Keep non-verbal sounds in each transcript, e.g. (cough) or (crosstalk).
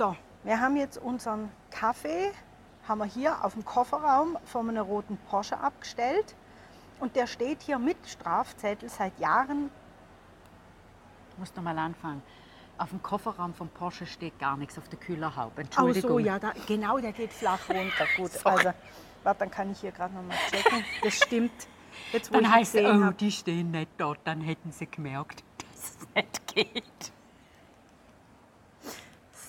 So, wir haben jetzt unseren Kaffee, haben wir hier auf dem Kofferraum von einem roten Porsche abgestellt. Und der steht hier mit Strafzettel seit Jahren. Ich muss noch mal anfangen. Auf dem Kofferraum vom Porsche steht gar nichts auf der Kühlerhaube. Oh Entschuldigung. so, ja, da, genau, der geht flach runter. (laughs) Gut, also, warte, dann kann ich hier gerade noch mal checken. Das stimmt. Jetzt, Dann heißt es, oh, hab. die stehen nicht dort. Dann hätten sie gemerkt, (laughs) dass es nicht geht.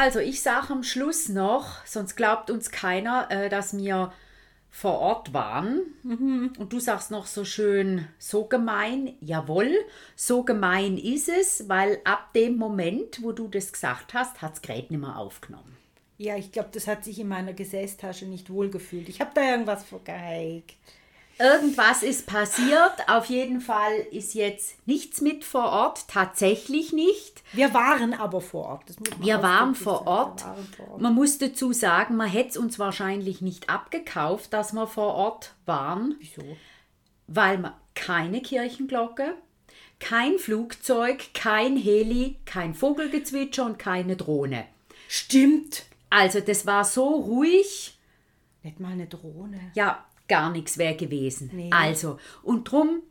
Also ich sage am Schluss noch, sonst glaubt uns keiner, äh, dass wir vor Ort waren. Und du sagst noch so schön, so gemein, jawohl, so gemein ist es, weil ab dem Moment, wo du das gesagt hast, hat es Gerät nicht mehr aufgenommen. Ja, ich glaube, das hat sich in meiner Gesäßtasche nicht wohlgefühlt. Ich habe da irgendwas vergeigt. Irgendwas ist passiert. Auf jeden Fall ist jetzt nichts mit vor Ort, tatsächlich nicht. Wir waren aber vor Ort. Wir waren vor. Ort. Wir waren vor Ort. Man muss dazu sagen, man hätte es uns wahrscheinlich nicht abgekauft, dass wir vor Ort waren, Wieso? weil man keine Kirchenglocke, kein Flugzeug, kein Heli, kein Vogelgezwitscher und keine Drohne. Stimmt. Also das war so ruhig, Nicht mal eine Drohne. ja, gar nichts wäre gewesen. Nee. Also, und drum,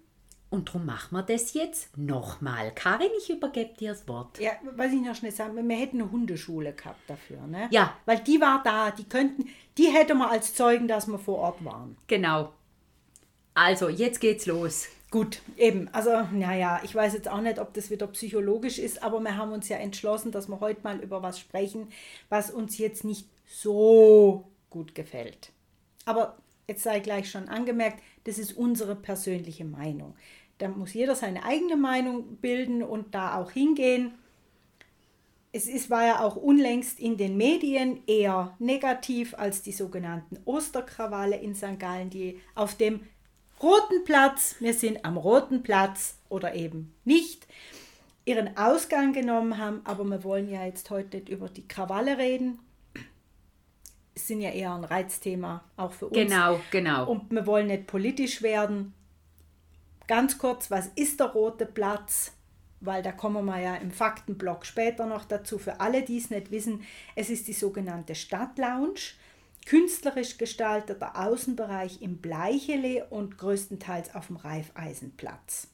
und drum machen wir das jetzt nochmal. Karin, ich übergebe dir das Wort. Ja, was ich noch schnell sagen, wir hätten eine Hundeschule gehabt dafür, ne? Ja. Weil die war da, die könnten, die hätte man als Zeugen, dass wir vor Ort waren. Genau. Also, jetzt geht's los. Gut, eben. Also, naja, ich weiß jetzt auch nicht, ob das wieder psychologisch ist, aber wir haben uns ja entschlossen, dass wir heute mal über was sprechen, was uns jetzt nicht so gut gefällt. Aber jetzt sei gleich schon angemerkt, das ist unsere persönliche Meinung. Da muss jeder seine eigene Meinung bilden und da auch hingehen. Es ist, war ja auch unlängst in den Medien eher negativ als die sogenannten Osterkrawalle in St. Gallen, die auf dem Roten Platz, wir sind am Roten Platz oder eben nicht, ihren Ausgang genommen haben. Aber wir wollen ja jetzt heute nicht über die Krawalle reden. Sind ja eher ein Reizthema, auch für uns. Genau, genau. Und wir wollen nicht politisch werden. Ganz kurz, was ist der Rote Platz? Weil da kommen wir ja im Faktenblock später noch dazu. Für alle, die es nicht wissen, es ist die sogenannte Stadtlounge. Künstlerisch gestalteter Außenbereich im Bleichele und größtenteils auf dem Reifeisenplatz.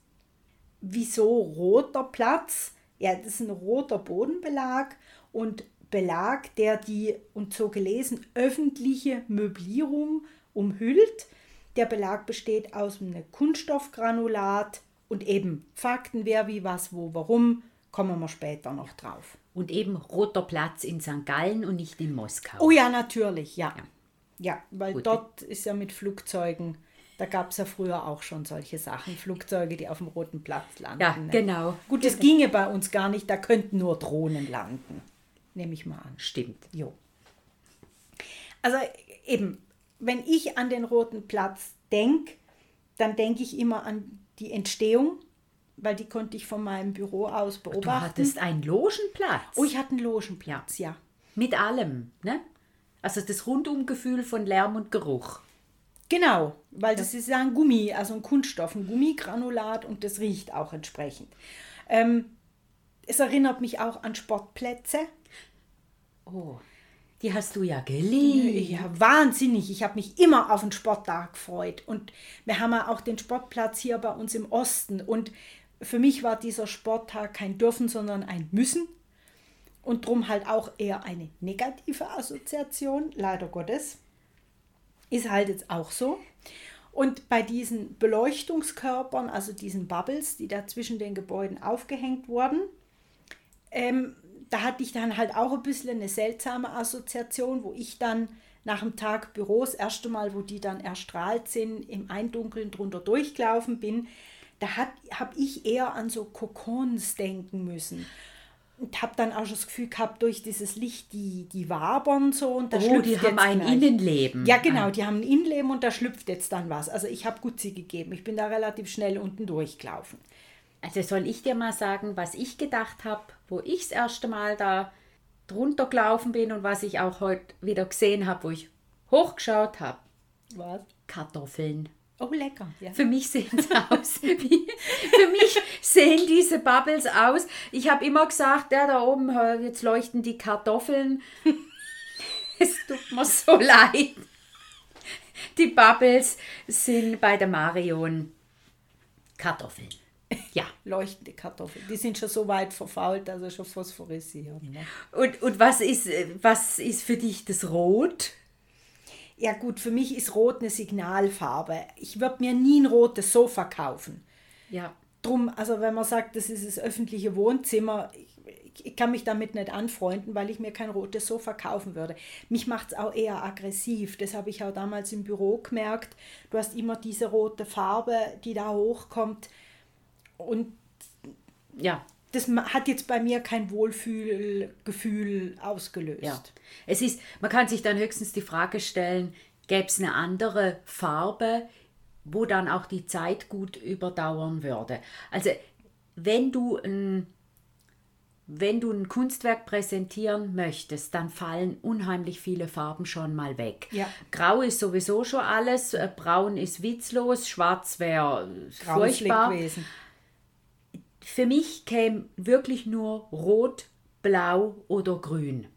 Wieso roter Platz? Ja, das ist ein roter Bodenbelag und Belag, der die, und so gelesen, öffentliche Möblierung umhüllt. Der Belag besteht aus einem Kunststoffgranulat und eben Fakten, wer, wie, was, wo, warum, kommen wir später noch drauf. Und eben roter Platz in St. Gallen und nicht in Moskau. Oh ja, natürlich, ja. Ja, weil Gut. dort ist ja mit Flugzeugen, da gab es ja früher auch schon solche Sachen, Flugzeuge, die auf dem Roten Platz landen. Ja, ne? genau. Gut, das ginge bei uns gar nicht, da könnten nur Drohnen landen. Nehme ich mal an. Stimmt. Jo. Also eben, wenn ich an den Roten Platz denke, dann denke ich immer an die Entstehung, weil die konnte ich von meinem Büro aus Du beobachten. hattest einen Logenplatz. oh, ich hatte einen Logenplatz, ja. Mit allem, ne? Also das Rundumgefühl von Lärm und Geruch. Genau, weil das ist ja ein Gummi, also ein Kunststoff, ein Gummigranulat und das riecht auch entsprechend. Ähm, es erinnert mich auch an Sportplätze. Oh, die hast du ja geliebt. Ja, wahnsinnig. Ich habe mich immer auf den Sporttag gefreut. Und wir haben ja auch den Sportplatz hier bei uns im Osten. Und für mich war dieser Sporttag kein Dürfen, sondern ein Müssen. Und drum halt auch eher eine negative Assoziation, leider Gottes. Ist halt jetzt auch so. Und bei diesen Beleuchtungskörpern, also diesen Bubbles, die da zwischen den Gebäuden aufgehängt wurden, ähm, da hatte ich dann halt auch ein bisschen eine seltsame Assoziation, wo ich dann nach dem Tag Büros, erste Mal, wo die dann erstrahlt sind, im Eindunkeln drunter durchgelaufen bin, da habe ich eher an so Kokons denken müssen. Und habe dann auch schon das Gefühl gehabt, durch dieses Licht, die, die wabern so und da oh, schlüpft die haben ein gleich. Innenleben. Ja, genau, die haben ein Innenleben und da schlüpft jetzt dann was. Also ich habe Gutzi gegeben. Ich bin da relativ schnell unten durchgelaufen. Also soll ich dir mal sagen, was ich gedacht habe, wo ich das erste Mal da drunter gelaufen bin und was ich auch heute wieder gesehen habe, wo ich hochgeschaut habe. Was? Kartoffeln. Oh, lecker. Ja. Für mich sehen sie (laughs) aus wie, für mich sehen diese Bubbles aus. Ich habe immer gesagt, ja, da oben, jetzt leuchten die Kartoffeln. (laughs) Es tut mir so (laughs) leid. Die Bubbles sind bei der Marion Kartoffeln. Ja. (laughs) Leuchtende Kartoffeln. Die sind schon so weit verfault, also schon phosphorisiert. Ne? Und, und was, ist, äh, was ist für dich das Rot? Ja gut, für mich ist Rot eine Signalfarbe. Ich würde mir nie ein rotes Sofa kaufen. Ja. Drum, also wenn man sagt, das ist das öffentliche Wohnzimmer, ich, ich kann mich damit nicht anfreunden, weil ich mir kein rotes Sofa kaufen würde. Mich macht es auch eher aggressiv. Das habe ich auch damals im Büro gemerkt. Du hast immer diese rote Farbe, die da hochkommt. Und Ja, das hat jetzt bei mir kein Wohlfühlgefühl ausgelöst. Ja. Es ist, man kann sich dann höchstens die Frage stellen, gäbe es eine andere Farbe, wo dann auch die Zeit gut überdauern würde. Also wenn du ein, wenn du ein Kunstwerk präsentieren möchtest, dann fallen unheimlich viele Farben schon mal weg. Ja. Grau ist sowieso schon alles, äh, braun ist witzlos, schwarz wäre furchtbar gewesen. Für mich käme wirklich nur rot, blau oder grün.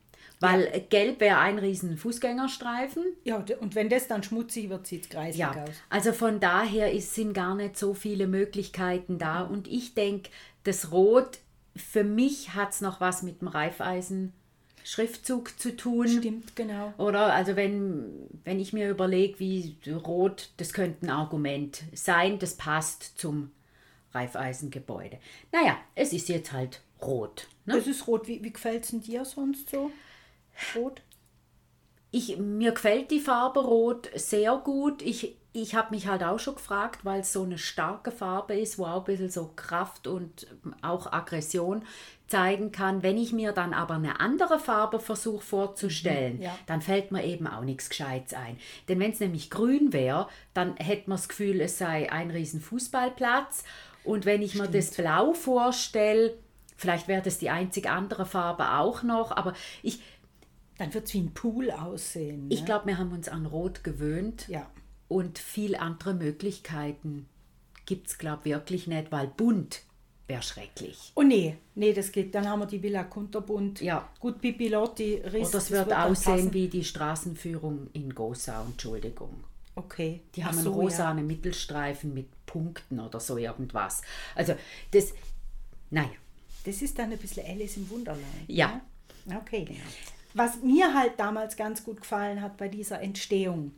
Weil gelb wäre ein riesen Fußgängerstreifen. Ja, und wenn das dann schmutzig wird, sieht es kreislig Ja, aus. also von daher ist, sind gar nicht so viele Möglichkeiten da. Und ich denke, das Rot, für mich hat es noch was mit dem Reifeisen-Schriftzug zu tun. Stimmt, genau. Oder also wenn, wenn ich mir überlege, wie rot, das könnte ein Argument sein, das passt zum Reifeisengebäude. Naja, es ist jetzt halt rot. Ne? Das ist rot. Wie, wie gefällt es dir sonst so? Rot? Ich, mir gefällt die Farbe Rot sehr gut. Ich, ich habe mich halt auch schon gefragt, weil es so eine starke Farbe ist, wo auch ein bisschen so Kraft und auch Aggression zeigen kann. Wenn ich mir dann aber eine andere Farbe versuche vorzustellen, ja. dann fällt mir eben auch nichts Gescheites ein. Denn wenn es nämlich grün wäre, dann hätte man das Gefühl, es sei ein riesen Fußballplatz. Und wenn ich mir das Blau vorstelle, vielleicht wäre das die einzig andere Farbe auch noch, aber ich, Dann wird es wie ein Pool aussehen. Ne? ich glaube, wir haben uns an Rot gewöhnt Ja. und viel andere Möglichkeiten gibt es, glaube ich, wirklich nicht, weil bunt wäre schrecklich. Oh nee, nee, das geht. Dann haben wir die Villa Kunterbund. Ja. Gut, Pipi Lotti, Riss. Oder es wird, dann aussehen wie die Straßenführung in Gosau, Entschuldigung. Okay. Die haben so, einen rosanen Mittelstreifen mit Punkten oder so irgendwas. Also das, naja, Das ist dann ein bisschen Alice im Wunderland. Ja. ne? Okay. Was mir halt damals ganz gut gefallen hat bei dieser Entstehung,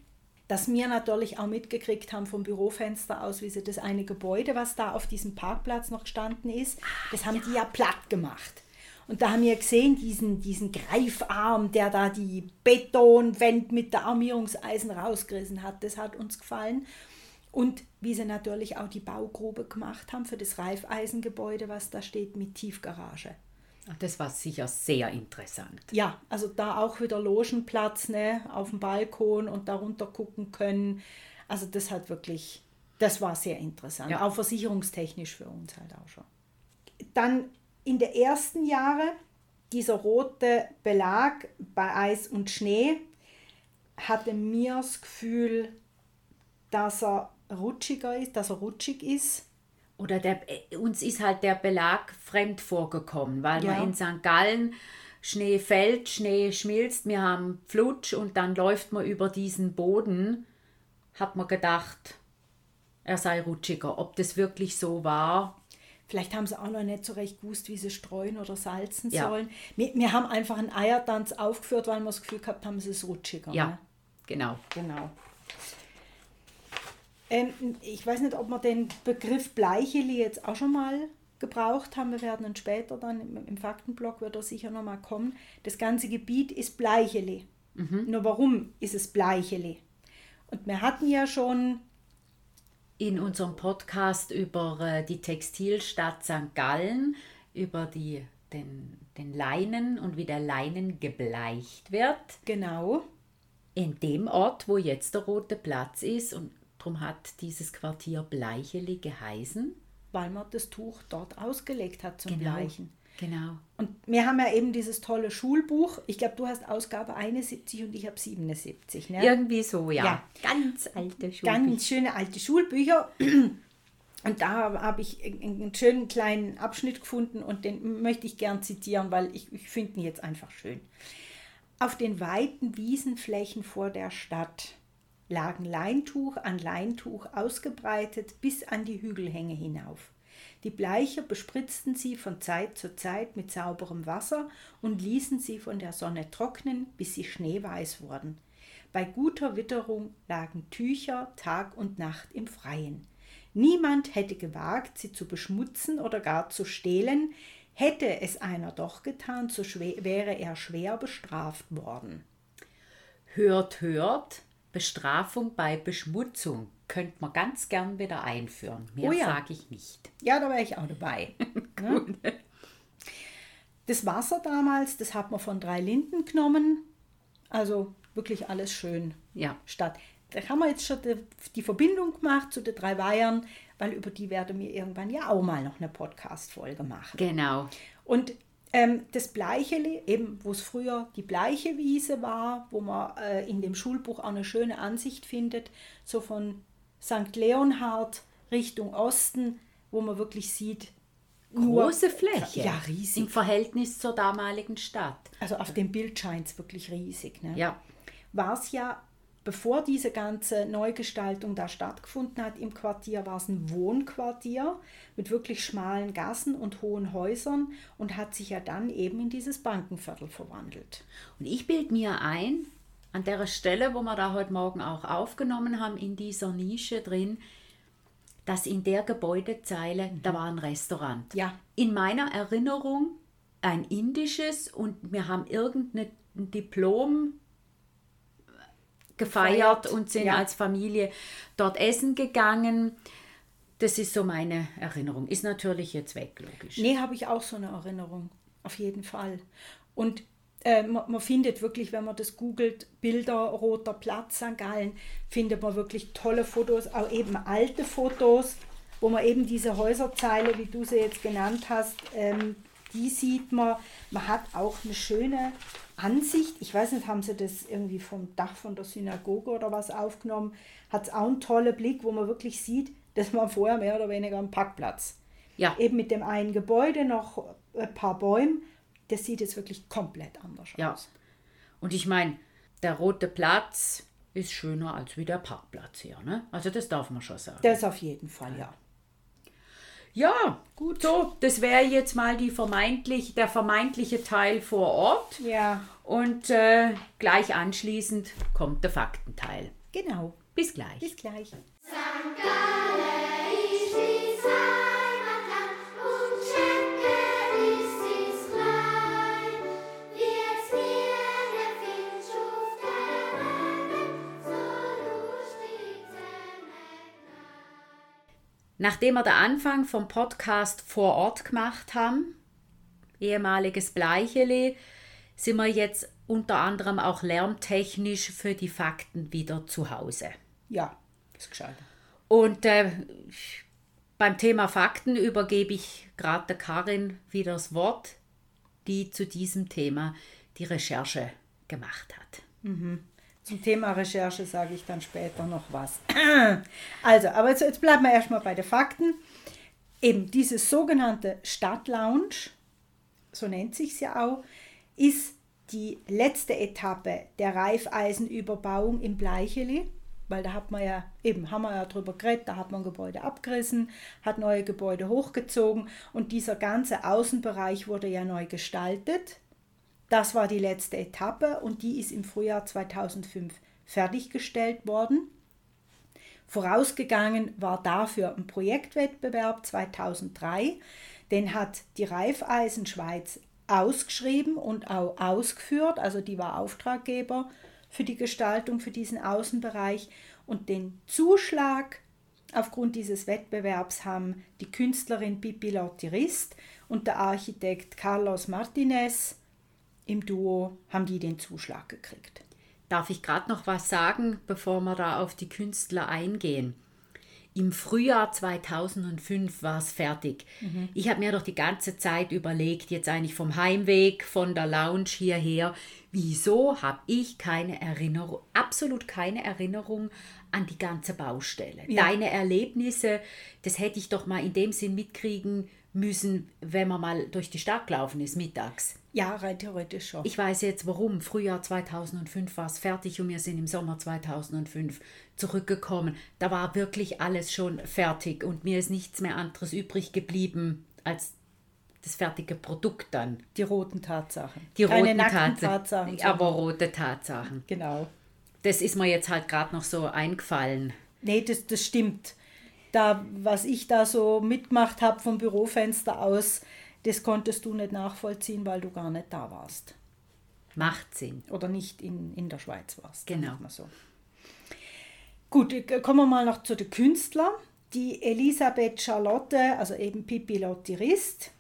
dass wir natürlich auch mitgekriegt haben vom Bürofenster aus, wie sie das eine Gebäude, was da auf diesem Parkplatz noch gestanden ist, das haben die ja platt gemacht. Und da haben wir gesehen, diesen, diesen Greifarm, der da die Betonwand mit der Armierungseisen rausgerissen hat. Das hat uns gefallen. Und wie sie natürlich auch die Baugrube gemacht haben für das Reifeisengebäude, was da steht mit Tiefgarage. das war sicher sehr interessant. Ja, also da auch wieder Logenplatz ne, auf dem Balkon und darunter gucken können. Also das hat wirklich, das war sehr interessant. Ja. Auch versicherungstechnisch für uns halt auch schon. Dann in den ersten Jahren dieser rote Belag bei Eis und Schnee hatte mir das Gefühl, dass er rutschiger ist, dass er rutschig ist. Oder der, äh, uns ist halt der Belag fremd vorgekommen, weil Ja. man in St. Gallen Schnee fällt, Schnee schmilzt, wir haben Flutsch und dann läuft man über diesen Boden, hat man gedacht, er sei rutschiger. Ob das wirklich so war, Vielleicht haben sie auch noch nicht so recht gewusst, wie sie streuen oder salzen Ja. sollen. Wir, wir haben einfach einen Eiertanz aufgeführt, weil wir das Gefühl gehabt haben, es ist rutschiger. ja, Ne? genau. Genau. Ähm, ich weiß nicht, ob man den Begriff Bleicheli jetzt auch schon mal gebraucht haben, wir werden dann später dann im, im Faktenblock wird er sicher nochmal kommen, das ganze Gebiet ist Bleicheli. Nur warum ist es Bleicheli? Und wir hatten ja schon In unserem Podcast über äh, die Textilstadt St. Gallen, über die, den, den Leinen und wie der Leinen gebleicht wird, genau, in dem Ort, wo jetzt der Rote Platz ist. Und darum hat dieses Quartier Bleicheli geheißen. weil man das Tuch dort ausgelegt hat zum Genau. Bleichen. Genau. Und wir haben ja eben dieses tolle Schulbuch. Ich glaube, du hast Ausgabe 71 und ich habe 77. Ne? Irgendwie so, ja. Ja. Ganz alte Schule. Ganz schöne alte Schulbücher. (clears throat) Und da habe ich einen schönen kleinen Abschnitt gefunden und den möchte ich gern zitieren, weil ich, ich finde ihn jetzt einfach schön. Auf den weiten Wiesenflächen vor der Stadt lagen Leintuch an Leintuch ausgebreitet bis an die Hügelhänge hinauf. Die Bleicher bespritzten sie von Zeit zu Zeit mit sauberem Wasser und ließen sie von der Sonne trocknen, bis sie schneeweiß wurden. Bei guter Witterung lagen Tücher Tag und Nacht im Freien. Niemand hätte gewagt, sie zu beschmutzen oder gar zu stehlen. Hätte es einer doch getan, so wäre er schwer bestraft worden. Hört, hört, Bestrafung bei Beschmutzung. Könnte man ganz gern wieder einführen. Mehr Oh ja. sage ich nicht. Ja, da wäre ich auch dabei. (laughs) ne? Das Wasser damals, das hat man von drei Linden genommen. Also wirklich alles schön Ja. statt. Da haben wir jetzt schon die, die Verbindung gemacht zu den drei Weihern, weil über die werden wir irgendwann ja auch mal noch eine Podcast-Folge machen. Genau. Und ähm, das Bleicheli, eben wo es früher die bleiche Wiese war, wo man äh, in dem Schulbuch auch eine schöne Ansicht findet, so von St. Leonhard Richtung Osten, wo man wirklich sieht, nur- Große Fläche. Ja, riesig. Im Verhältnis zur damaligen Stadt. Also auf dem Bild scheint es wirklich riesig. Ne? Ja. war es ja, bevor diese ganze Neugestaltung da stattgefunden hat im Quartier, war es ein Wohnquartier mit wirklich schmalen Gassen und hohen Häusern und hat sich ja dann eben in dieses Bankenviertel verwandelt. Und ich bilde mir ein, an der Stelle, wo wir da heute Morgen auch aufgenommen haben, in dieser Nische drin, dass in der Gebäudezeile, da war ein Restaurant. Ja. In meiner Erinnerung ein indisches und wir haben irgendein Diplom gefeiert und sind ja. als Familie dort essen gegangen. Das ist so meine Erinnerung. Ist natürlich jetzt weg, logisch. Nee, habe ich auch so eine Erinnerung, auf jeden Fall. Und äh, man, man findet wirklich, wenn man das googelt, Bilder Roter Platz, St. Gallen, findet man wirklich tolle Fotos, auch eben alte Fotos, wo man eben diese Häuserzeile, wie du sie jetzt genannt hast, ähm, die sieht man. Man hat auch eine schöne Ansicht. Ich weiß nicht, haben sie das irgendwie vom Dach von der Synagoge oder was aufgenommen? Hat es auch einen tollen Blick, wo man wirklich sieht, das war vorher mehr oder weniger ein Parkplatz Ja, eben mit dem einen Gebäude noch ein paar Bäume. Das sieht jetzt wirklich komplett anders Ja. aus. Und ich meine, der rote Platz ist schöner als wie der Parkplatz hier. Ne? Also das darf man schon sagen. Das auf jeden Fall, ja. Ja, gut. So, das wäre jetzt mal die vermeintlich, der vermeintliche Teil vor Ort. Ja, Und äh, gleich anschließend kommt der Faktenteil. genau. Bis gleich. Bis gleich. Nachdem wir den Anfang vom Podcast vor Ort gemacht haben, ehemaliges Bleichele, sind wir jetzt unter anderem auch lärmtechnisch für die Fakten wieder zu Hause. Ja, ist gescheit. Und äh, beim Thema Fakten übergebe ich gerade der Karin wieder das Wort, die zu diesem Thema die Recherche gemacht hat. Zum Thema Recherche sage ich dann später noch was. (clears throat) Also, aber jetzt, jetzt bleiben wir erstmal bei den Fakten. Eben dieses sogenannte Stadtlounge, so nennt sich ja auch, ist die letzte Etappe der Reifeisenüberbauung im Bleicheli, weil da hat man ja, eben haben wir ja drüber geredet, da hat man Gebäude abgerissen, hat neue Gebäude hochgezogen und dieser ganze Außenbereich wurde ja neu gestaltet. Das war die letzte Etappe und die ist im Frühjahr 2005 fertiggestellt worden. Vorausgegangen war dafür ein Projektwettbewerb 2003. Den hat die Raiffeisenschweiz ausgeschrieben und auch ausgeführt. Also die war Auftraggeber für die Gestaltung für diesen Außenbereich. Und den Zuschlag aufgrund dieses Wettbewerbs haben die Künstlerin Pippi Lottirist und der Architekt Carlos Martinez im Duo haben die den Zuschlag gekriegt. Darf ich gerade noch was sagen, bevor wir da auf die Künstler eingehen? Im Frühjahr 2005 war es fertig. Ich habe mir doch die ganze Zeit überlegt, jetzt eigentlich vom Heimweg, von der Lounge hierher, wieso habe ich keine Erinnerung, absolut keine Erinnerung an die ganze Baustelle. Ja. Deine Erlebnisse, das hätte ich doch mal in dem Sinn mitkriegen müssen, wenn man mal durch die Stadt gelaufen ist, mittags. Ja, rein theoretisch schon. Ich weiß jetzt warum. Frühjahr 2005 war es fertig und wir sind im Sommer 2005 zurückgekommen. Da war wirklich alles schon fertig und mir ist nichts mehr anderes übrig geblieben als das fertige Produkt dann. die roten Tatsachen. Die Keine roten nackten Tatsachen. Aber rote Tatsachen. Genau. Das ist mir jetzt halt gerade noch so eingefallen. Nee, das, das stimmt. Da, was ich da so mitgemacht habe vom Bürofenster aus, das konntest du nicht nachvollziehen, weil du gar nicht da warst. Macht Sinn. Oder nicht in, in der Schweiz warst. Genau. So. Gut, äh, kommen wir mal noch zu den Künstlern. Die Elisabeth Charlotte, also eben Pippi Lottirist,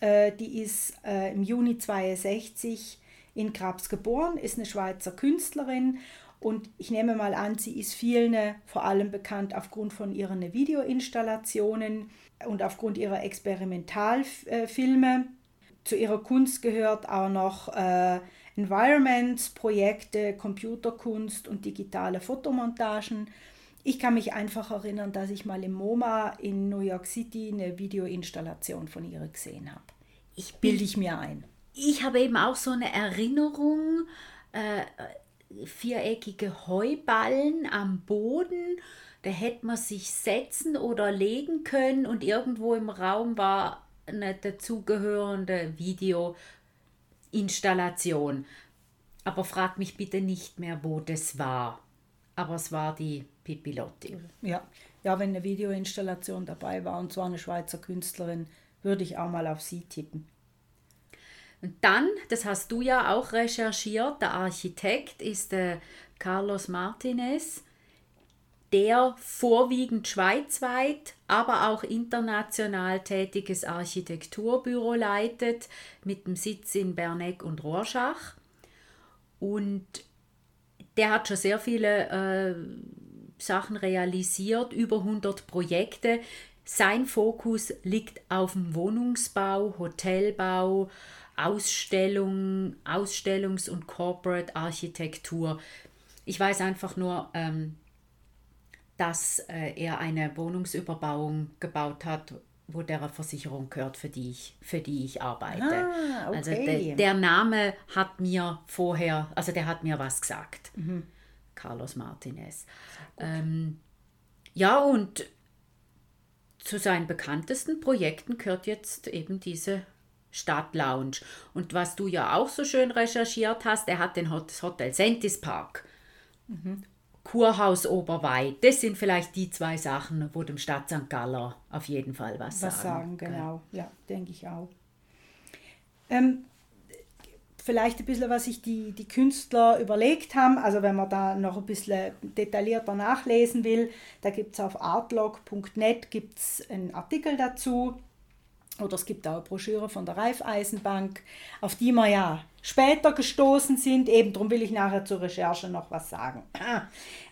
äh, die ist äh, im Juni 62 in Grabs geboren, ist eine Schweizer Künstlerin und ich nehme mal an, sie ist vielen äh, vor allem bekannt aufgrund von ihren Videoinstallationen und aufgrund ihrer Experimentalfilme. Zu ihrer Kunst gehört auch noch äh, Environments, Projekte, Computerkunst und digitale Fotomontagen. Ich kann mich einfach erinnern, dass ich mal im MoMA in New York City eine Videoinstallation von ihr gesehen habe. Ich Bilde ich mir ein. ich habe eben auch so eine Erinnerung, äh, viereckige Heuballen am Boden. Da hätte man sich setzen oder legen können und irgendwo im Raum war eine dazugehörende Videoinstallation. Aber frag mich bitte nicht mehr, wo das war. Aber es war die Pipilotti. Ja. ja, wenn eine Videoinstallation dabei war und zwar eine Schweizer Künstlerin, würde ich auch mal auf sie tippen. Und dann, das hast du ja auch recherchiert, der Architekt ist der Carlos Martinez, der vorwiegend schweizweit, aber auch international tätiges Architekturbüro leitet, mit dem Sitz in Bernegg und Rorschach. Und der hat schon sehr viele äh, Sachen realisiert, über 100 Projekte. Sein Fokus liegt auf dem Wohnungsbau, Hotelbau, Ausstellung, Ausstellungs- und Corporate Architektur. Ich weiß einfach nur, ähm, dass äh, er eine Wohnungsüberbauung gebaut hat, wo der Versicherung gehört, für die ich, für die ich arbeite. Ah, okay. Also der, der Name hat mir vorher, also der hat mir was gesagt. Carlos Martinez. Ähm, ja, und zu seinen bekanntesten Projekten gehört jetzt eben diese Stadtlounge. Und was du ja auch so schön recherchiert hast, er hat den Hotel Sentis Park. Kurhaus Oberweid, das sind vielleicht die zwei Sachen, wo dem Stadt St. Galler auf jeden Fall was, Was sagen, gell? genau. Ja, denke ich auch. Ähm, vielleicht ein bisschen, was sich die, die Künstler überlegt haben. Also wenn man da noch ein bisschen detaillierter nachlesen will, da gibt es auf artlog.net gibt's einen Artikel dazu. Oder es gibt auch eine Broschüre von der Raiffeisenbank, auf die wir ja später gestoßen sind. Eben darum will ich nachher zur Recherche noch was sagen.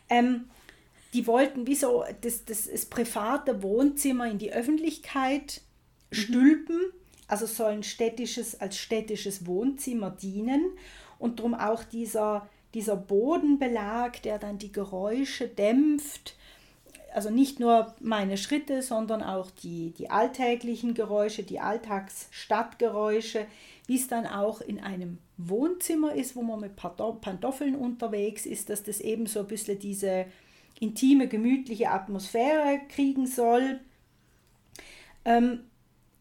Ähm, die wollten wie so das, das, das private Wohnzimmer in die Öffentlichkeit stülpen. Also soll ein städtisches, als städtisches Wohnzimmer dienen. Und darum auch dieser, dieser Bodenbelag, der dann die Geräusche dämpft also nicht nur meine Schritte, sondern auch die, die alltäglichen Geräusche, die Alltagsstadtgeräusche, wie es dann auch in einem Wohnzimmer ist, wo man mit Pantoffeln unterwegs ist, dass das eben so ein bisschen diese intime, gemütliche Atmosphäre kriegen soll. Ähm,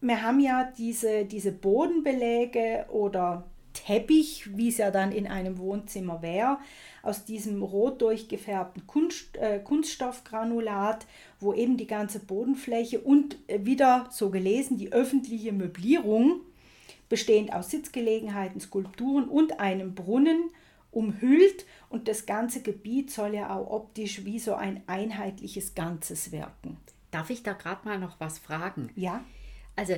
wir haben ja diese, diese Bodenbeläge oder Teppich, wie es ja dann in einem Wohnzimmer wäre, aus diesem rot durchgefärbten Kunst, äh, Kunststoffgranulat, wo eben die ganze Bodenfläche und äh, wieder so gelesen die öffentliche Möblierung, bestehend aus Sitzgelegenheiten, Skulpturen und einem Brunnen, umhüllt und das ganze Gebiet soll ja auch optisch wie so ein einheitliches Ganzes wirken. Darf ich da gerade mal noch was fragen? Ja, Also,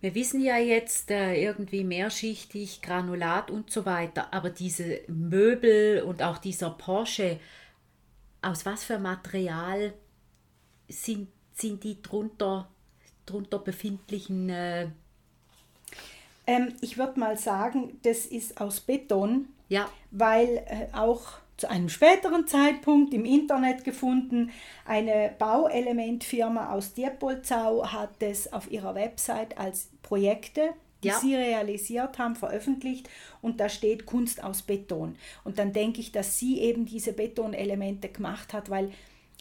wir wissen ja jetzt äh, irgendwie mehrschichtig, Granulat und so weiter, aber diese Möbel und auch dieser Porsche, aus was für Material sind, sind die drunter, drunter befindlichen äh, ähm, ich würde mal sagen, das ist aus Beton, ja, weil äh, auch zu einem späteren Zeitpunkt im Internet gefunden, eine Bauelementfirma aus Diepolzau hat es auf ihrer Website als Projekte, die Ja. sie realisiert haben, veröffentlicht und da steht Kunst aus Beton. Und dann denke ich, dass sie eben diese Betonelemente gemacht hat, weil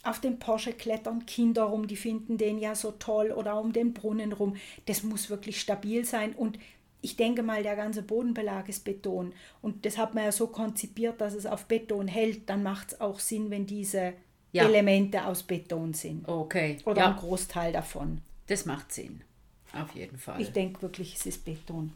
auf dem Porsche klettern Kinder rum, die finden den ja so toll oder um den Brunnen rum. Das muss wirklich stabil sein und ich denke mal, der ganze Bodenbelag ist Beton. Und das hat man ja so konzipiert, dass es auf Beton hält. Dann macht es auch Sinn, wenn diese Ja. Elemente aus Beton sind. okay. Oder ein ja, Großteil davon. das macht Sinn. Auf jeden Fall. Ich denke wirklich, es ist Beton.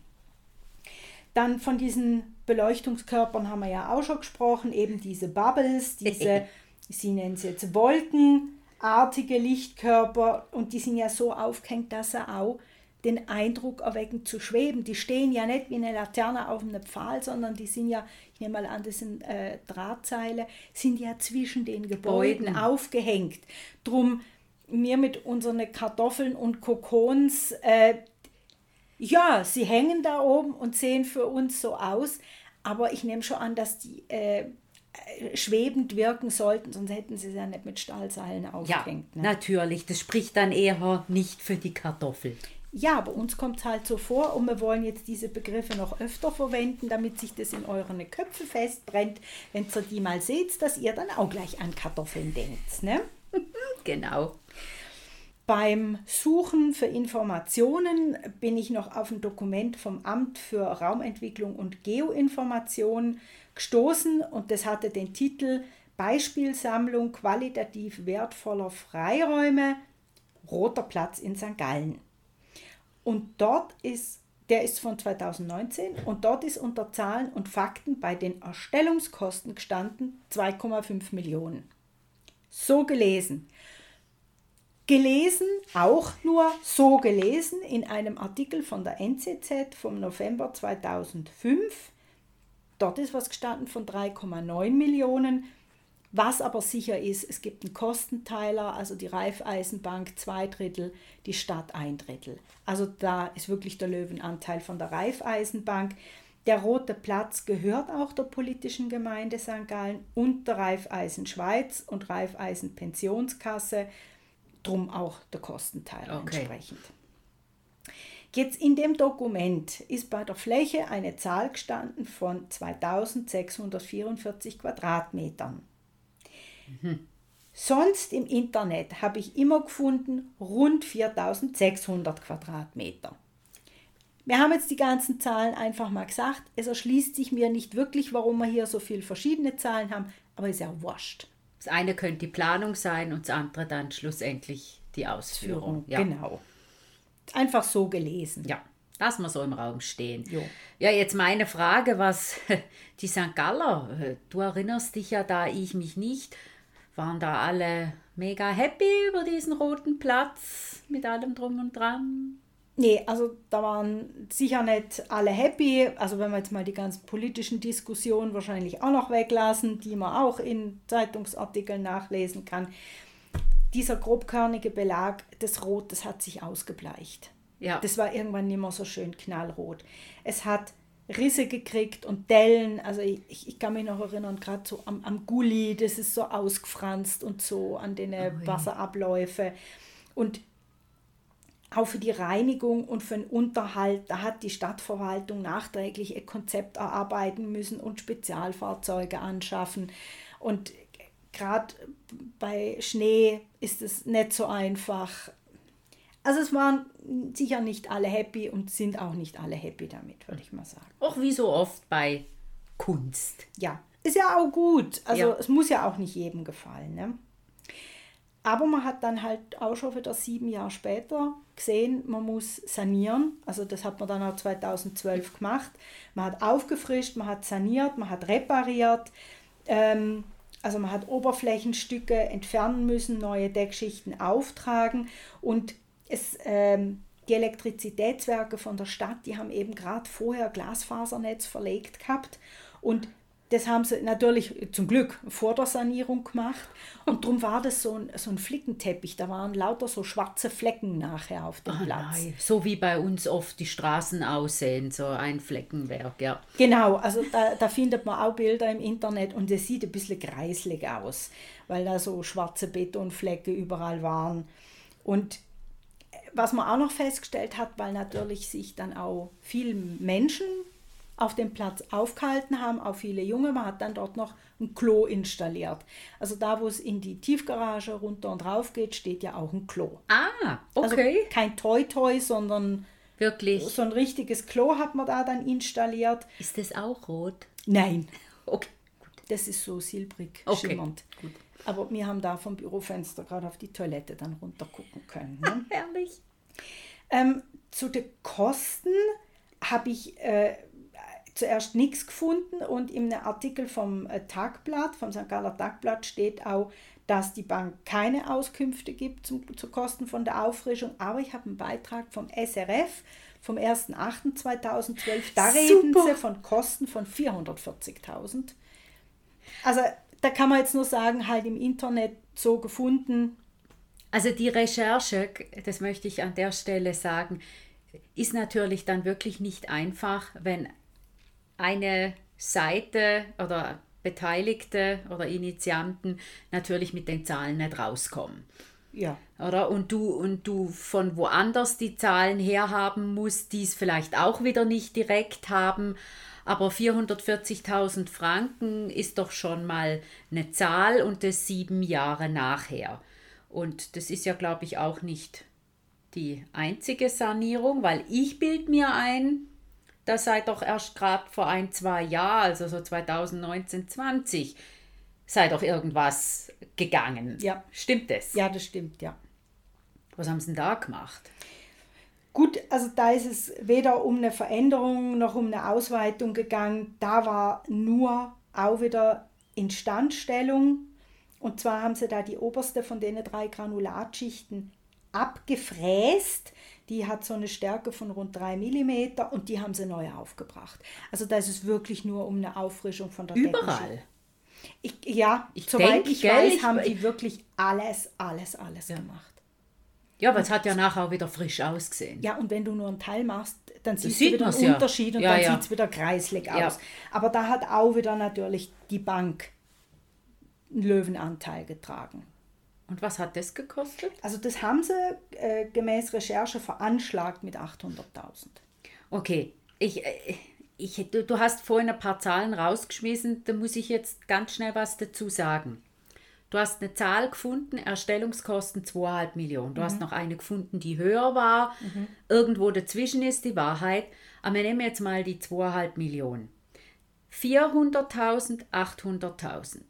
Dann von diesen Beleuchtungskörpern haben wir ja auch schon gesprochen, eben diese Bubbles, diese, (laughs) sie nennen es jetzt Wolkenartige Lichtkörper und die sind ja so aufgehängt, dass sie auch den Eindruck erwecken zu schweben. Die stehen ja nicht wie eine Laterne auf einem Pfahl, sondern die sind ja, ich nehme mal an, das sind äh, Drahtseile, sind ja zwischen den Gebäuden Gebäuden. aufgehängt. Drum wir mit unseren Kartoffeln und Kokons, äh, ja, sie hängen da oben und sehen für uns so aus, aber ich nehme schon an, dass die äh, äh, schwebend wirken sollten, sonst hätten sie es ja nicht mit Stahlseilen ja, aufgehängt. ne? natürlich. Das spricht dann eher nicht für die Kartoffel. Ja, aber uns kommt es halt so vor und wir wollen jetzt diese Begriffe noch öfter verwenden, damit sich das in euren Köpfe festbrennt, wenn ihr die mal seht, dass ihr dann auch gleich an Kartoffeln denkt. Ne? (laughs) Genau. Beim Suchen für Informationen bin ich noch auf ein Dokument vom Amt für Raumentwicklung und Geoinformation gestoßen und das hatte den Titel Beispielsammlung qualitativ wertvoller Freiräume, Roter Platz in St. Gallen. Und dort ist, der ist von 2019 und dort ist unter Zahlen und Fakten bei den Erstellungskosten gestanden 2,5 Millionen. So gelesen. Gelesen, auch nur so gelesen, in einem Artikel von der NZZ vom November 2005. Dort ist was gestanden von 3,9 Millionen. Was aber sicher ist, es gibt einen Kostenteiler, also die Raiffeisenbank zwei Drittel, die Stadt ein Drittel. Also da ist wirklich der Löwenanteil von der Raiffeisenbank. Der Rote Platz gehört auch der politischen Gemeinde St. Gallen und der Raiffeisen Schweiz und Raiffeisen Pensionskasse, drum auch der Kostenteiler Okay. entsprechend. Jetzt in dem Dokument ist bei der Fläche eine Zahl gestanden von 2644 Quadratmetern. Sonst im Internet habe ich immer gefunden rund 4600 Quadratmeter. Wir haben jetzt die ganzen Zahlen einfach mal gesagt. Es erschließt sich mir nicht wirklich, warum wir hier so viele verschiedene Zahlen haben, aber ist ja wurscht. Das eine könnte die Planung sein und das andere dann schlussendlich die Ausführung. Ja. Genau. Einfach so gelesen. ja, lassen wir so im Raum stehen. Jo. Ja, jetzt meine Frage, was (laughs) die St. Galler, äh, du erinnerst dich ja da, ich mich nicht, waren da alle mega happy über diesen roten Platz mit allem drum und dran? Nee, also da waren sicher nicht alle happy. Also wenn wir jetzt mal die ganzen politischen Diskussionen wahrscheinlich auch noch weglassen, die man auch in Zeitungsartikeln nachlesen kann. Dieser grobkörnige Belag, das Rot, das hat sich ausgebleicht. Ja, Das war irgendwann nicht mehr so schön knallrot. Es hat Risse gekriegt und Dellen. Also ich, ich kann mich noch erinnern, gerade so am, am Gully, das ist so ausgefranst und so an den äh, Wasserabläufe. Und auch für die Reinigung und für den Unterhalt, da hat die Stadtverwaltung nachträglich ein Konzept erarbeiten müssen und Spezialfahrzeuge anschaffen. Und gerade bei Schnee ist es nicht so einfach. Also es waren sicher nicht alle happy und sind auch nicht alle happy damit, würde ich mal sagen. Auch wie so oft bei Kunst. Ja, ist ja auch gut. Also Ja. es muss ja auch nicht jedem gefallen. Ne? Aber man hat dann halt auch schon wieder sieben Jahre später gesehen, man muss sanieren. Also das hat man dann auch 2012 gemacht. Man hat aufgefrischt, man hat saniert, man hat repariert. Ähm, also man hat Oberflächenstücke entfernen müssen, neue Deckschichten auftragen und es, ähm, die Elektrizitätswerke von der Stadt, die haben eben gerade vorher Glasfasernetz verlegt gehabt und das haben sie natürlich zum Glück vor der Sanierung gemacht und darum war das so ein, so ein Flickenteppich, da waren lauter so schwarze Flecken nachher auf dem Ah, Platz. nein. So wie bei uns oft die Straßen aussehen, so ein Fleckenwerk, ja. Genau, also da, da findet man auch Bilder im Internet und es sieht ein bisschen kreislig aus, weil da so schwarze Betonflecke überall waren. Und was man auch noch festgestellt hat, weil natürlich sich dann auch viele Menschen auf dem Platz aufgehalten haben, auch viele Junge, man hat dann dort noch ein Klo installiert. Also da, wo es in die Tiefgarage runter und rauf geht, steht ja auch ein Klo. Ah, Also okay. kein Toi-Toi, sondern Wirklich. so ein richtiges Klo hat man da dann installiert. Ist das auch rot? Nein, Okay. Das ist so silbrig Okay, schimmernd. gut. Aber wir haben da vom Bürofenster gerade auf die Toilette dann runter gucken können. (laughs) Ne? Herrlich. ähm, zu den Kosten habe ich äh, zuerst nichts gefunden und im Artikel vom äh, Tagblatt, vom St. Galler Tagblatt steht auch, dass die Bank keine Auskünfte gibt zum, zu Kosten von der Auffrischung. Aber ich habe einen Beitrag vom SRF vom 1.8.2012. Da reden Super. sie von Kosten von 440.000. Also da kann man jetzt nur sagen, halt im Internet so gefunden. Also die Recherche, das möchte ich an der Stelle sagen, ist natürlich dann wirklich nicht einfach, wenn eine Seite oder Beteiligte oder Initianten natürlich mit den Zahlen nicht rauskommen. Ja, Oder? Und du, und du von woanders die Zahlen herhaben musst, die es vielleicht auch wieder nicht direkt haben. Aber 440.000 Franken ist doch schon mal eine Zahl und das sieben Jahre nachher. Und das ist ja, glaube ich, auch nicht die einzige Sanierung, weil ich bild mir ein, das sei doch erst gerade vor ein, zwei Jahren, also so 2019, 20, sei doch irgendwas gegangen. Ja. Stimmt das? ja, das stimmt, ja. Was haben sie denn da gemacht? Gut, also da ist es weder um eine Veränderung noch um eine Ausweitung gegangen. Da war nur auch wieder Instandstellung. Und zwar haben sie da die oberste von den drei Granulatschichten abgefräst. Die hat so eine Stärke von rund 3 mm und die haben sie neu aufgebracht. Also da ist es wirklich nur um eine Auffrischung von der. Überall. Ich, ja, Ich soweit denk, ich gell, weiß, ich- haben die wirklich alles, alles, alles gemacht. Ja, aber es hat ja nachher auch wieder frisch ausgesehen. Ja, und wenn du nur einen Teil machst, dann siehst sieht du wieder einen ja. Unterschied und Ja, dann ja. sieht es wieder kreislig aus. Aber da hat auch wieder natürlich die Bank einen Löwenanteil getragen. Und was hat das gekostet? Also das haben sie äh, gemäß Recherche veranschlagt mit 800.000. Okay, ich, äh, ich, du, du hast vorhin ein paar Zahlen rausgeschmissen, da muss ich jetzt ganz schnell was dazu sagen. Du hast eine Zahl gefunden, Erstellungskosten 2,5 Millionen. Du hast noch eine gefunden, die höher war. Irgendwo dazwischen ist die Wahrheit. Aber wir nehmen jetzt mal die 2,5 Millionen. 400.000, 800.000.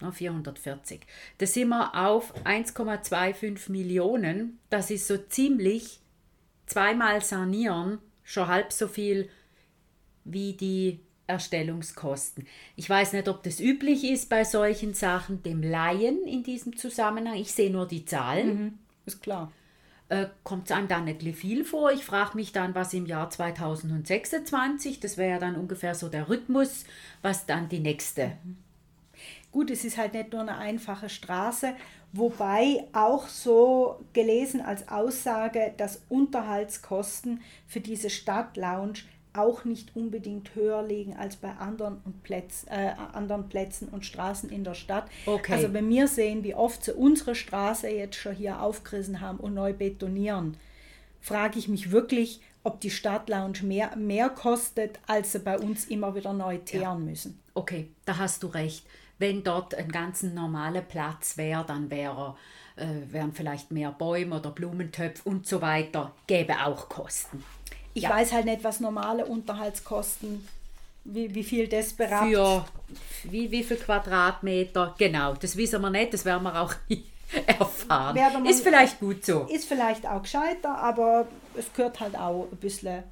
Na, 440. Da sind wir auf 1,25 Millionen. Das ist so ziemlich zweimal sanieren schon halb so viel wie die Erstellungskosten. Ich weiß nicht, ob das üblich ist bei solchen Sachen, dem Laien in diesem Zusammenhang. Ich sehe nur die Zahlen. Ist klar. Äh, Kommt es einem dann nicht viel vor? Ich frage mich dann, was im Jahr 2026, das wäre ja dann ungefähr so der Rhythmus, was dann die nächste. Gut, es ist halt nicht nur eine einfache Straße, wobei auch so gelesen als Aussage, dass Unterhaltskosten für diese Stadtlounge auch nicht unbedingt höher liegen als bei anderen, und Plätz, äh, anderen Plätzen und Straßen in der Stadt. Okay. Also wenn wir sehen, wie oft sie unsere Straße jetzt schon hier aufgerissen haben und neu betonieren, frage ich mich wirklich, ob die Stadtlounge mehr, mehr kostet, als sie bei uns immer wieder neu teeren müssen. Okay, da hast du recht. Wenn dort ein ganz normaler Platz wäre, dann wäre äh, wären vielleicht mehr Bäume oder Blumentöpfe und so weiter, gäbe auch Kosten. Ich weiß halt nicht, was normale Unterhaltskosten, wie, wie viel das berappt. Für wie, wie viel Quadratmeter, genau, das wissen wir nicht, das werden wir auch (laughs) nie erfahren. Wir- Ist vielleicht gut so. Ist vielleicht auch gescheiter, aber es gehört halt auch ein bisschen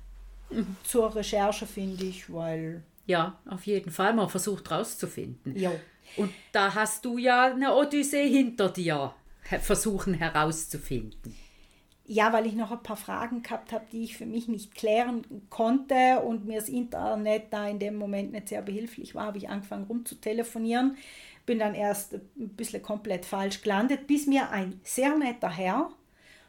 zur Recherche, finde ich, weil. Ja, auf jeden Fall, man versucht rauszufinden. Jo. Und da hast du ja eine Odyssee hinter dir, he- versuchen herauszufinden. Ja, weil ich noch ein paar Fragen gehabt habe, die ich für mich nicht klären konnte und mir das Internet da in dem Moment nicht sehr behilflich war, habe ich angefangen rumzutelefonieren. Bin dann erst ein bisschen komplett falsch gelandet, bis mir ein sehr netter Herr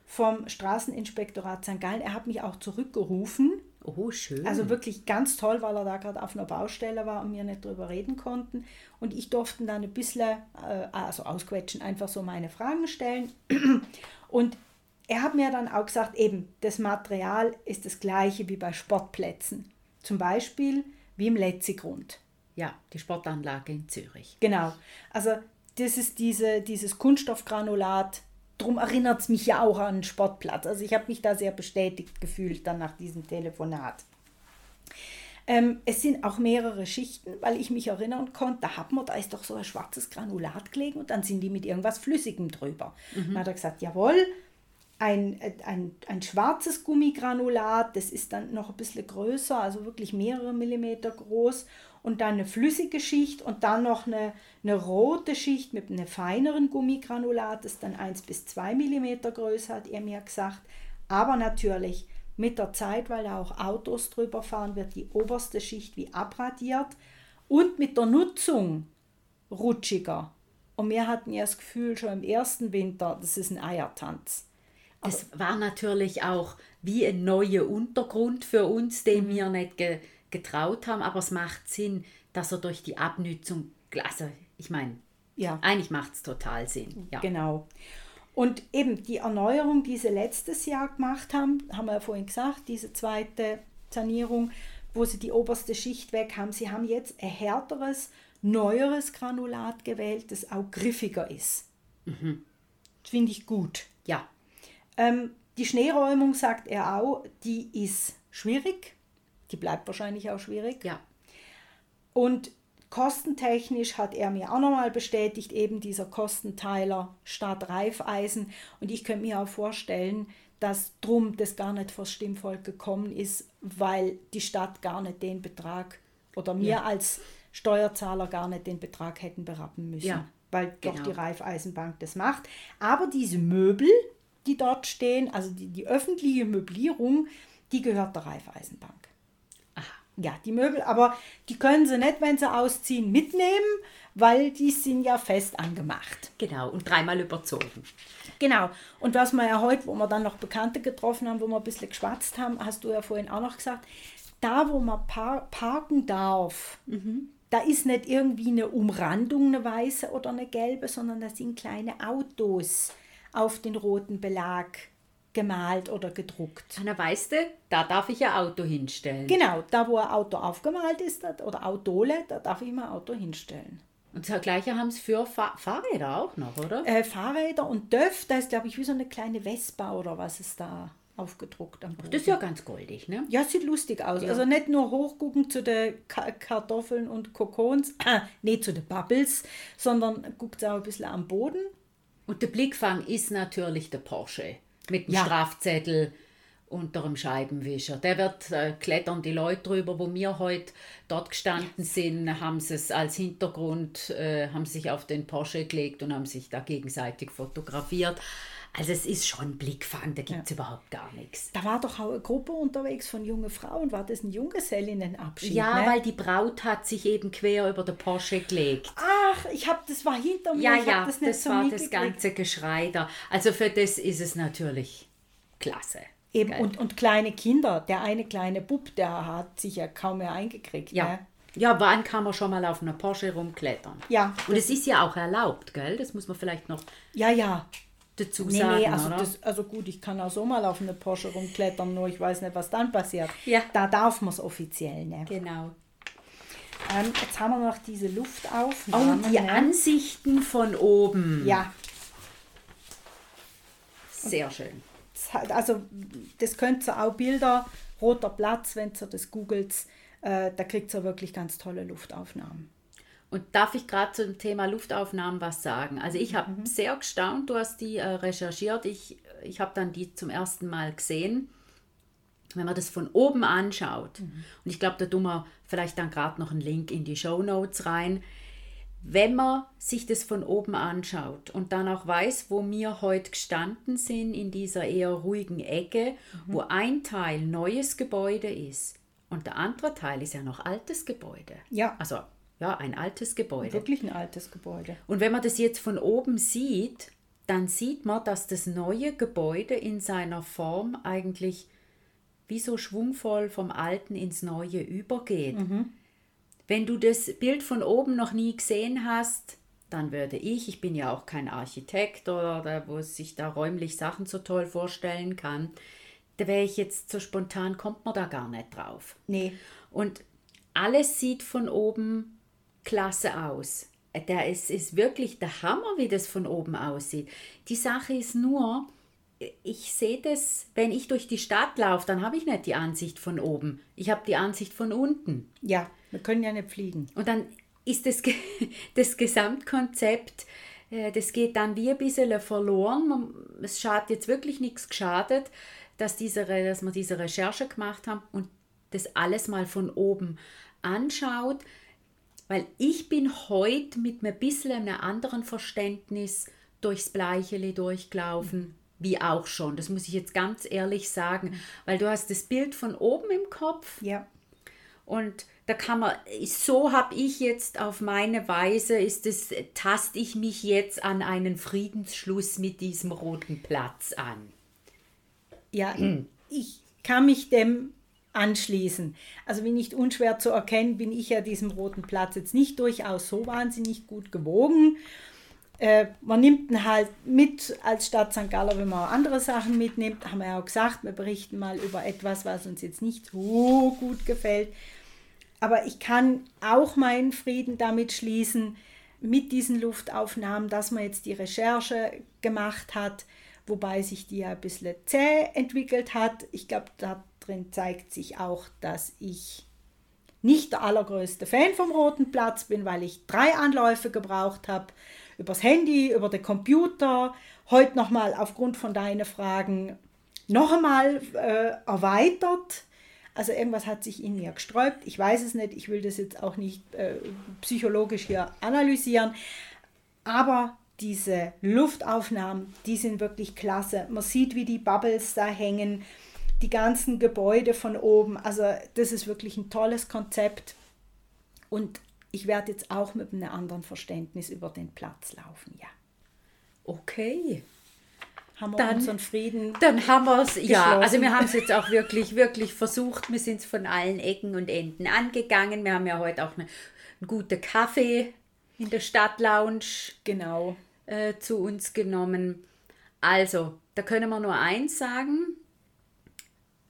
vom Straßeninspektorat St. Gallen, er hat mich auch zurückgerufen. Oh, schön. Also wirklich ganz toll, weil er da gerade auf einer Baustelle war und wir nicht drüber reden konnten. Und ich durfte dann ein bisschen, äh, also ausquetschen, einfach so meine Fragen stellen. Und er hat mir dann auch gesagt, eben, das Material ist das gleiche wie bei Sportplätzen. Zum Beispiel wie im Letzigrund. ja, die Sportanlage in Zürich. Genau. Also das ist diese, dieses Kunststoffgranulat. Darum erinnert es mich ja auch an einen Sportplatz. Also ich habe mich da sehr bestätigt gefühlt dann nach diesem Telefonat. Ähm, es sind auch mehrere Schichten, weil ich mich erinnern konnte, da hat man, da ist doch so ein schwarzes Granulat gelegen und dann sind die mit irgendwas Flüssigem drüber. Dann hat er gesagt, jawohl, ein, äh, ein, ein schwarzes Gummigranulat, das ist dann noch ein bisschen größer, also wirklich mehrere Millimeter groß und dann eine flüssige Schicht und dann noch eine, eine rote Schicht mit einem feineren Gummigranulat, das dann 1 bis 2 Millimeter größer, hat er mir gesagt. Aber natürlich mit der Zeit, weil da auch Autos drüber fahren, wird die oberste Schicht wie abradiert und mit der Nutzung rutschiger. Und wir hatten ja das Gefühl schon im ersten Winter, das ist ein Eiertanz. Das war natürlich auch wie ein neuer Untergrund für uns, den wir nicht ge getraut haben, aber es macht Sinn, dass er durch die Abnützung, also ich meine, Ja. eigentlich macht es total Sinn. Ja. Genau. Und eben die Erneuerung, die sie letztes Jahr gemacht haben, haben wir ja vorhin gesagt, diese zweite Sanierung, wo sie die oberste Schicht weg haben. Sie haben jetzt ein härteres, neueres Granulat gewählt, das auch griffiger ist. Das finde ich gut. ja, Ähm, die Schneeräumung, sagt er auch, die ist schwierig. Die bleibt wahrscheinlich auch schwierig. ja. Und kostentechnisch hat er mir auch nochmal bestätigt, eben dieser Kostenteiler statt Reifeisen. Und ich könnte mir auch vorstellen, dass drum das gar nicht vors Stimmvolk gekommen ist, weil die Stadt gar nicht den Betrag oder wir Ja. als Steuerzahler gar nicht den Betrag hätten berappen müssen, Ja, weil doch genau. die Raiffeisenbank das macht. Aber diese Möbel, die dort stehen, also die, die öffentliche Möblierung, die gehört der Raiffeisenbank. Ja, die Möbel, aber die können sie nicht, wenn sie ausziehen, mitnehmen, weil die sind ja fest angemacht. Genau, und dreimal überzogen. Genau. Und was wir ja heute, wo wir dann noch Bekannte getroffen haben, wo wir ein bisschen geschwatzt haben, hast du ja vorhin auch noch gesagt, da wo man par parken darf, da ist nicht irgendwie eine Umrandung, eine weiße oder eine gelbe, sondern da sind kleine Autos auf den roten Belag gemalt oder gedruckt. Anna, weißt du, da darf ich ein Auto hinstellen. Genau, da wo ein Auto aufgemalt ist oder Autole, da darf ich mal ein Auto hinstellen. Und das gleiche haben es für Fahr Fahrräder auch noch, oder? Äh, Fahrräder und Döff, da ist glaube ich wie so eine kleine Vespa oder was ist da aufgedruckt am Boden. Das ist ja ganz goldig, ne? Ja, sieht lustig aus. Also nicht nur hochgucken zu den Ka Kartoffeln und Kokons, (clears throat) ah, nicht zu den Bubbles, sondern guckt auch ein bisschen am Boden. Und der Blickfang ist natürlich der Porsche mit dem Ja. Strafzettel unter dem Scheibenwischer. Der wird äh, klettern die Leute drüber, wo wir heute dort gestanden sind, haben sie es als Hintergrund, äh, haben sich auf den Porsche gelegt und haben sich da gegenseitig fotografiert. Also es ist schon Blickfang, da gibt es überhaupt gar nichts. Da war doch auch eine Gruppe unterwegs von jungen Frauen. War das ein Junggesellinnenabschied? Ja, ne? weil die Braut hat sich eben quer über den Porsche gelegt. Ach, ich habe das war hinter mir. Ja, ja, das das, so war das ganze Geschrei da. Also für das ist es natürlich klasse. Eben, Geil. und, und kleine Kinder. Der eine kleine Bub, der hat sich ja kaum mehr eingekriegt. Ja. Ne? Ja, wann kann man schon mal auf einer Porsche rumklettern? Ja, Und es ist ja auch erlaubt, gell? Das muss man vielleicht noch ja, ja. Dazu Nee, sagen, nee, also, das, also gut, ich kann auch so mal auf eine Porsche rumklettern, nur ich weiß nicht, was dann passiert. Ja. Da darf man es offiziell nicht. genau. Ähm, jetzt haben wir noch diese Luftaufnahme. Und die ne? Ansichten von oben. Ja. Sehr schön. Das hat- Also das könnt ihr auch Bilder, roter Platz, wenn ihr das googelt, äh, da kriegt ihr wirklich ganz tolle Luftaufnahmen. Und darf ich gerade zum Thema Luftaufnahmen was sagen? Also ich habe sehr gestaunt, du hast die äh, recherchiert. Ich, ich habe dann die zum ersten Mal gesehen. Wenn man das von oben anschaut, und ich glaube, da tun wir vielleicht dann gerade noch einen Link in die Show Notes rein. Wenn man sich das von oben anschaut und dann auch weiß, wo wir heute gestanden sind, in dieser eher ruhigen Ecke, wo ein Teil neues Gebäude ist und der andere Teil ist ja noch altes Gebäude. Ja. Also ja, ein altes Gebäude. Wirklich ein altes Gebäude. Und wenn man das jetzt von oben sieht, dann sieht man, dass das neue Gebäude in seiner Form eigentlich wie so schwungvoll vom Alten ins Neue übergeht. Wenn du das Bild von oben noch nie gesehen hast, dann würde ich, ich bin ja auch kein Architekt oder der, wo sich da räumlich Sachen so toll vorstellen kann, da wäre ich jetzt so spontan, kommt man da gar nicht drauf. Nee. Und alles sieht von oben klasse aus. Der ist, ist wirklich der Hammer, wie das von oben aussieht. Die Sache ist nur, ich sehe das, wenn ich durch die Stadt laufe, dann habe ich nicht die Ansicht von oben. Ich habe die Ansicht von unten. Ja, wir können ja nicht fliegen. Und dann ist das, (laughs) das Gesamtkonzept, äh, das geht dann wie ein bisschen verloren. Es schadet jetzt wirklich nichts geschadet, dass, diese, dass wir diese Recherche gemacht haben und das alles mal von oben anschaut. Weil ich bin heute mit ein bisschen einem anderen Verständnis durchs Bleichele durchgelaufen, wie auch schon. Das muss ich jetzt ganz ehrlich sagen, weil du hast das Bild von oben im Kopf Ja. und da kann man, so habe ich jetzt auf meine Weise, ist es, taste ich mich jetzt an einen Friedensschluss mit diesem roten Platz an. Ja, ich kann mich dem anschließen. Also wie nicht unschwer zu erkennen, bin ich ja diesem roten Platz jetzt nicht durchaus so wahnsinnig gut gewogen. Äh, man nimmt ihn halt mit als Stadt St. Galler, wenn man andere Sachen mitnimmt. Haben wir ja auch gesagt, wir berichten mal über etwas, was uns jetzt nicht so gut gefällt. Aber ich kann auch meinen Frieden damit schließen, mit diesen Luftaufnahmen, dass man jetzt die Recherche gemacht hat, wobei sich die ja ein bisschen zäh entwickelt hat. Ich glaube, da drin zeigt sich auch, dass ich nicht der allergrößte Fan vom Roten Platz bin, weil ich drei Anläufe gebraucht habe, übers Handy, über den Computer, heute nochmal aufgrund von deinen Fragen noch einmal äh, erweitert. Also irgendwas hat sich in mir gesträubt. Ich weiß es nicht, ich will das jetzt auch nicht äh, psychologisch hier analysieren. Aber diese Luftaufnahmen, die sind wirklich klasse. Man sieht, wie die Bubbles da hängen, die ganzen Gebäude von oben. Also das ist wirklich ein tolles Konzept. Und ich werde jetzt auch mit einem anderen Verständnis über den Platz laufen. Ja, Okay. haben wir Dann- unseren Frieden. Dann haben wir es, ja, also wir haben es jetzt auch wirklich, wirklich versucht. Wir sind es von allen Ecken und Enden angegangen. Wir haben ja heute auch eine, einen guten Kaffee in der Stadtlounge Genau. äh, zu uns genommen. Also, da können wir nur eins sagen.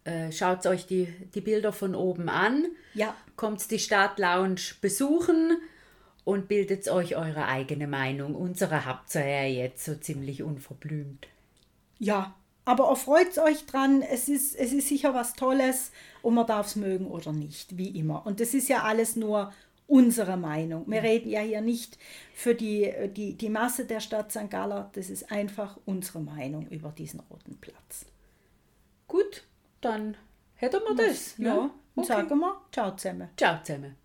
Äh, Schaut euch die, die Bilder von oben an. Ja, Kommt die Stadtlounge besuchen und bildet euch eure eigene Meinung. Unsere habt ihr ja jetzt so ziemlich unverblümt. ja. Aber erfreut euch dran, es ist, es ist sicher was Tolles und man darf es mögen oder nicht, wie immer. Und das ist ja alles nur unsere Meinung. Wir reden ja hier nicht für die, die, die Masse der Stadt St. Galler, das ist einfach unsere Meinung über diesen roten Platz. Gut, dann hätten wir das. Ja, ne? und Okay. sagen wir, ciao zusammen. Ciao zusammen.